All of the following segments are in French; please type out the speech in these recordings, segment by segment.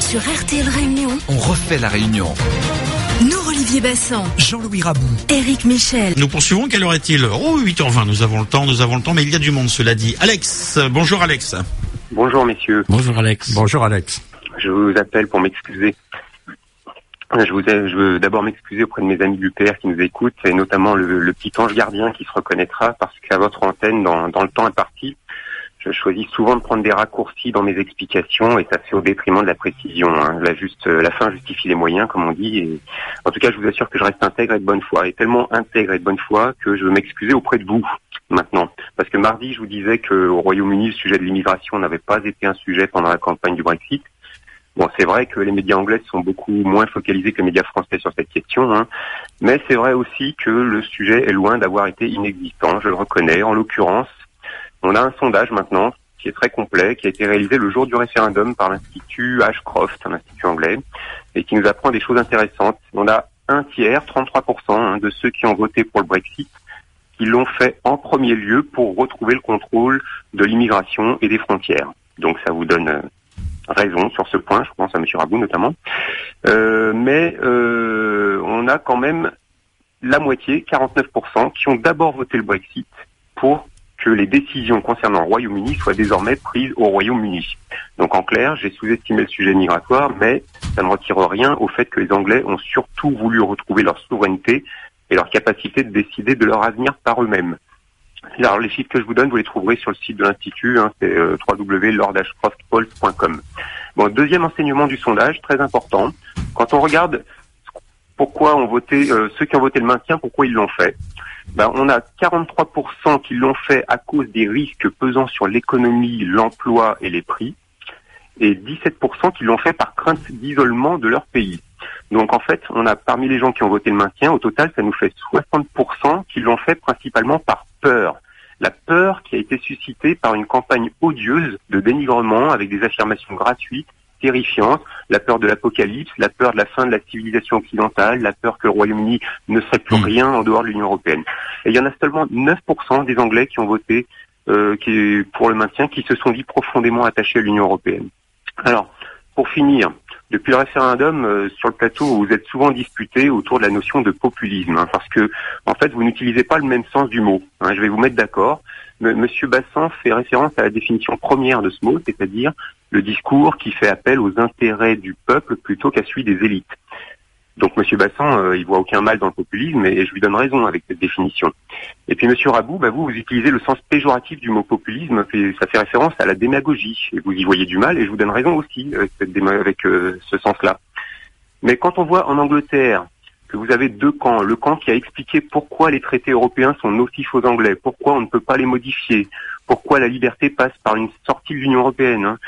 Sur RTL Réunion, On refait la réunion. nous Olivier Bassan, Jean-Louis Rabou. Éric Michel. Nous poursuivons, quelle heure est-il Oh, 8h20, nous avons le temps, nous avons le temps, mais il y a du monde, cela dit. Alex, bonjour Alex. Bonjour messieurs, Bonjour Alex. Bonjour Alex. je vous appelle pour m'excuser. Je, vous ai- je veux d'abord m'excuser auprès de mes amis du PR qui nous écoutent, et notamment le, petit ange gardien qui se reconnaîtra, parce qu'à votre antenne, dans, dans le temps imparti, je choisis souvent de prendre des raccourcis dans mes explications, et ça se fait au détriment de la précision. hein. La, juste, la fin justifie les moyens, comme on dit. En tout cas, je vous assure que je reste intègre et de bonne foi, et tellement intègre et de bonne foi que je veux m'excuser auprès de vous maintenant. Parce que mardi, je vous disais qu'au Royaume-Uni, le sujet de l'immigration n'avait pas été un sujet pendant la campagne du Brexit. Bon, c'est vrai que les médias anglais sont beaucoup moins focalisés que les médias français sur cette question, hein. mais c'est vrai aussi que le sujet est loin d'avoir été inexistant, je le reconnais. En l'occurrence, on a un sondage maintenant qui est très complet, qui a été réalisé le jour du référendum par l'Institut Ashcroft, un institut anglais, et qui nous apprend des choses intéressantes. On a un tiers, 33%, hein, de ceux qui ont voté pour le Brexit, qui l'ont fait en premier lieu pour retrouver le contrôle de l'immigration et des frontières. Donc ça vous donne euh, raison sur ce point, je pense à M. Rabou notamment. Euh, mais euh, on a quand même la moitié, 49%, qui ont d'abord voté le Brexit pour que les décisions concernant le Royaume-Uni soient désormais prises au Royaume-Uni. Donc en clair, j'ai sous-estimé le sujet migratoire, mais ça ne retire rien au fait que les Anglais ont surtout voulu retrouver leur souveraineté et leur capacité de décider de leur avenir par eux-mêmes. Alors les chiffres que je vous donne, vous les trouverez sur le site de l'Institut, hein, c'est euh. Bon, deuxième enseignement du sondage, très important. Quand on regarde pourquoi ont voté euh, ceux qui ont voté le maintien, pourquoi ils l'ont fait, ben, on a 43% qui l'ont fait à cause des risques pesant sur l'économie, l'emploi et les prix, et 17% qui l'ont fait par crainte d'isolement de leur pays. Donc en fait, on a parmi les gens qui ont voté le maintien, au total, ça nous fait 60% qui l'ont fait principalement par peur. La peur qui a été suscitée par une campagne odieuse de dénigrement avec des affirmations gratuites, terrifiantes, la peur de l'apocalypse, la peur de la fin de la civilisation occidentale, la peur que le Royaume-Uni ne serait plus Mm. rien en dehors de l'Union européenne. Et il y en a seulement 9% des Anglais qui ont voté euh, qui, pour le maintien, qui se sont dit profondément attachés à l'Union européenne. Alors, pour finir, depuis le référendum euh, sur le plateau, vous êtes souvent disputé autour de la notion de populisme, hein, parce que en fait, vous n'utilisez pas le même sens du mot. hein, je vais vous mettre d'accord. Monsieur Bassan fait référence à la définition première de ce mot, c'est-à-dire le discours qui fait appel aux intérêts du peuple plutôt qu'à celui des élites. Donc Monsieur Bassan, euh, il voit aucun mal dans le populisme et je lui donne raison avec cette définition. Et puis Monsieur Rabou, bah, vous, vous utilisez le sens péjoratif du mot populisme, ça fait référence à la démagogie. Et vous y voyez du mal et je vous donne raison aussi avec, cette déma- avec euh, ce sens-là. Mais quand on voit en Angleterre que vous avez deux camps, le camp qui a expliqué pourquoi les traités européens sont nocifs aux Anglais, pourquoi on ne peut pas les modifier, pourquoi la liberté passe par une sortie de l'Union européenne, hein,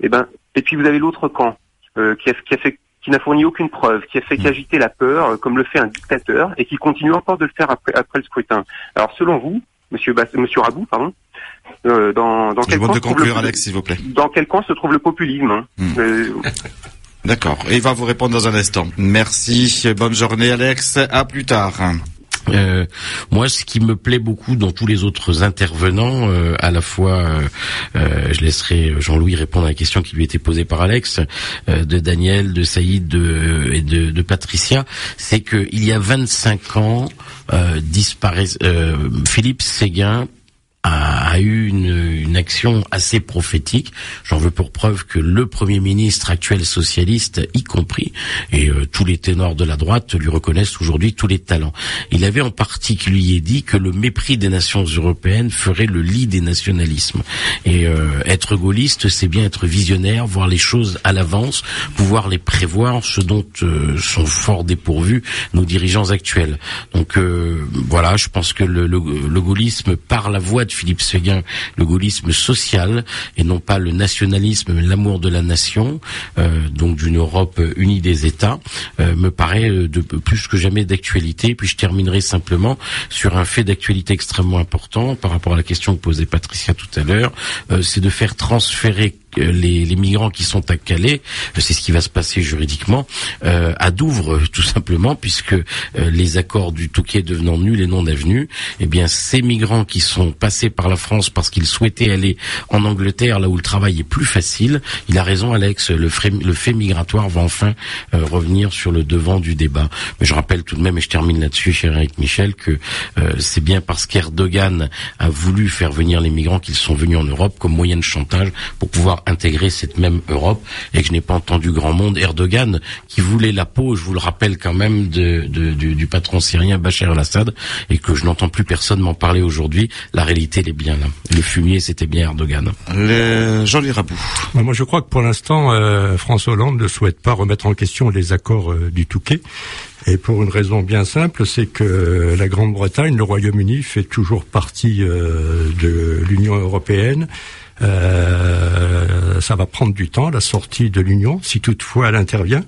et ben, et puis vous avez l'autre camp euh, qui a, qui a fait qui n'a fourni aucune preuve, qui a fait qu'agiter la peur, euh, comme le fait un dictateur, et qui continue encore de le faire après, après le scrutin. Alors, selon vous, Monsieur, Bass, Monsieur Rabou, pardon, euh, dans, dans quel camp de se trouve conclure le, Alex, s'il vous plaît. dans quel camp se trouve le populisme hein Hmm. Euh, D'accord, et il va vous répondre dans un instant. Merci, bonne journée Alex, à plus tard. Euh, moi, ce qui me plaît beaucoup dans tous les autres intervenants, euh, à la fois, euh, euh, je laisserai Jean-Louis répondre à la question qui lui était posée par Alex, euh, de Daniel, de Saïd de, et de, Patricia, c'est que il y a 25 ans, disparaît, Philippe Séguin a, a eu une, une action assez prophétique. J'en veux pour preuve que le Premier ministre actuel socialiste, y compris, et euh, tous les ténors de la droite lui reconnaissent aujourd'hui tous les talents. Il avait en particulier dit que le mépris des nations européennes ferait le lit des nationalismes. Et euh, être gaulliste, c'est bien être visionnaire, voir les choses à l'avance, pouvoir les prévoir, ce dont euh, sont fort dépourvus nos dirigeants actuels. Donc euh, voilà, je pense que le, le, le gaullisme, par la voix de Philippe Séguin, le gaullisme social, et non pas le nationalisme, l'amour de la nation, euh, donc d'une Europe unie des États, euh, me paraît euh, de plus que jamais d'actualité. Puis je terminerai simplement sur un fait d'actualité extrêmement important par rapport à la question que posait Patricia tout à l'heure, c'est de faire transférer les, les, migrants qui sont à Calais, c'est ce qui va se passer juridiquement à Douvres, tout simplement, puisque les accords du Touquet devenant nuls et non avenus, eh bien ces migrants qui sont passés par la France parce qu'ils souhaitaient aller en Angleterre, là où le travail est plus facile, il a raison Alex, le, le fait migratoire va enfin revenir sur le devant du débat. Mais je rappelle tout de même, et je termine là-dessus, cher Eric Michel, que c'est bien parce qu'Erdogan a voulu faire venir les migrants qu'ils sont venus en Europe comme moyen de chantage pour pouvoir intégrer cette même Europe et que je n'ai pas entendu grand monde. Erdogan qui voulait la peau, je vous le rappelle quand même, de, du, patron syrien Bachar el-Assad et que je n'entends plus personne m'en parler aujourd'hui. La réalité, elle est bien là. Le fumier, c'était bien Erdogan. Jean-Louis Rabou. Moi, je crois que pour l'instant, euh, François Hollande ne souhaite pas remettre en question les accords euh, du Touquet. Et pour une raison bien simple, c'est que la Grande-Bretagne, le Royaume-Uni, fait toujours partie euh, de l'Union européenne. Euh, ça va prendre du temps, la sortie de l'Union, si toutefois elle intervient.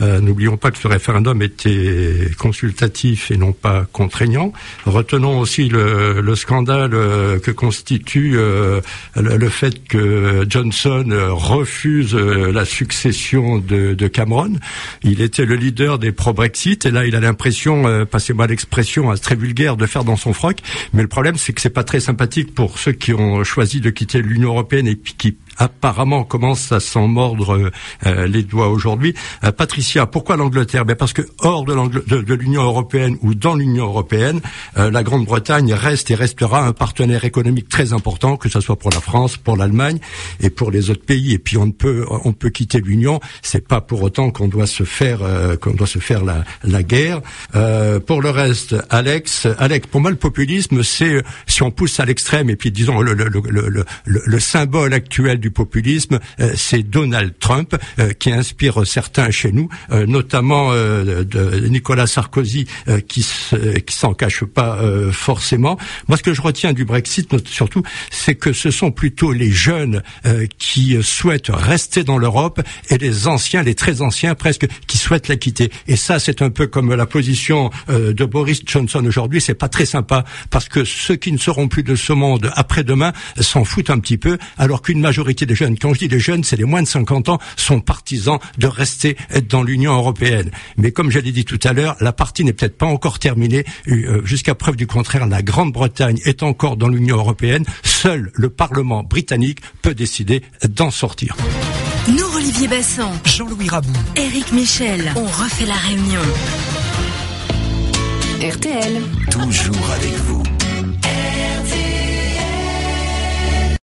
Euh, n'oublions pas que ce référendum était consultatif et non pas contraignant. Retenons aussi le, le scandale euh, que constitue euh, le, fait que Johnson refuse la succession de, Cameron. Il était le leader des pro-Brexit et là il a l'impression, passez-moi l'expression très vulgaire, de faire dans son froc. Mais le problème c'est que c'est pas très sympathique pour ceux qui ont choisi de quitter l'Union européenne et qui apparemment commence à s'en mordre euh, les doigts aujourd'hui. Euh, Patricia, pourquoi l'Angleterre? Ben Parce que hors de l'Union européenne ou dans l'Union européenne, euh, la Grande-Bretagne reste et restera un partenaire économique très important, que ce soit pour la France, pour l'Allemagne et pour les autres pays. Et puis on ne peut on peut quitter l'Union, c'est pas pour autant qu'on doit se faire qu'on doit se faire la, la guerre. pour le reste, Alex, Alex, pour moi le populisme, c'est si on pousse à l'extrême et puis disons le, le, le, le symbole actuel du populisme, euh, c'est Donald Trump euh, qui inspire certains chez nous, euh, notamment Nicolas Sarkozy qui qui s'en cache pas forcément. Moi, ce que je retiens du Brexit surtout, c'est que ce sont plutôt les jeunes qui souhaitent rester dans l'Europe et les anciens, les très anciens presque, qui souhaitent la quitter. Et ça, c'est un peu comme la position de Boris Johnson aujourd'hui. C'est pas très sympa parce que ceux qui ne seront plus de ce monde après-demain s'en foutent un petit peu, alors qu'une majorité des jeunes, quand je dis des jeunes, c'est les moins de 50 ans, sont partisans de rester dans l'Union européenne. Mais comme je l'ai dit tout à l'heure, la partie n'est peut-être pas encore terminée. Euh, jusqu'à preuve du contraire, la Grande-Bretagne est encore dans l'Union européenne. Seul le Parlement britannique peut décider d'en sortir. Nous, Olivier Bassan, Jean-Louis Rabou, Éric Michel, on refait la réunion. RTL, toujours avec vous.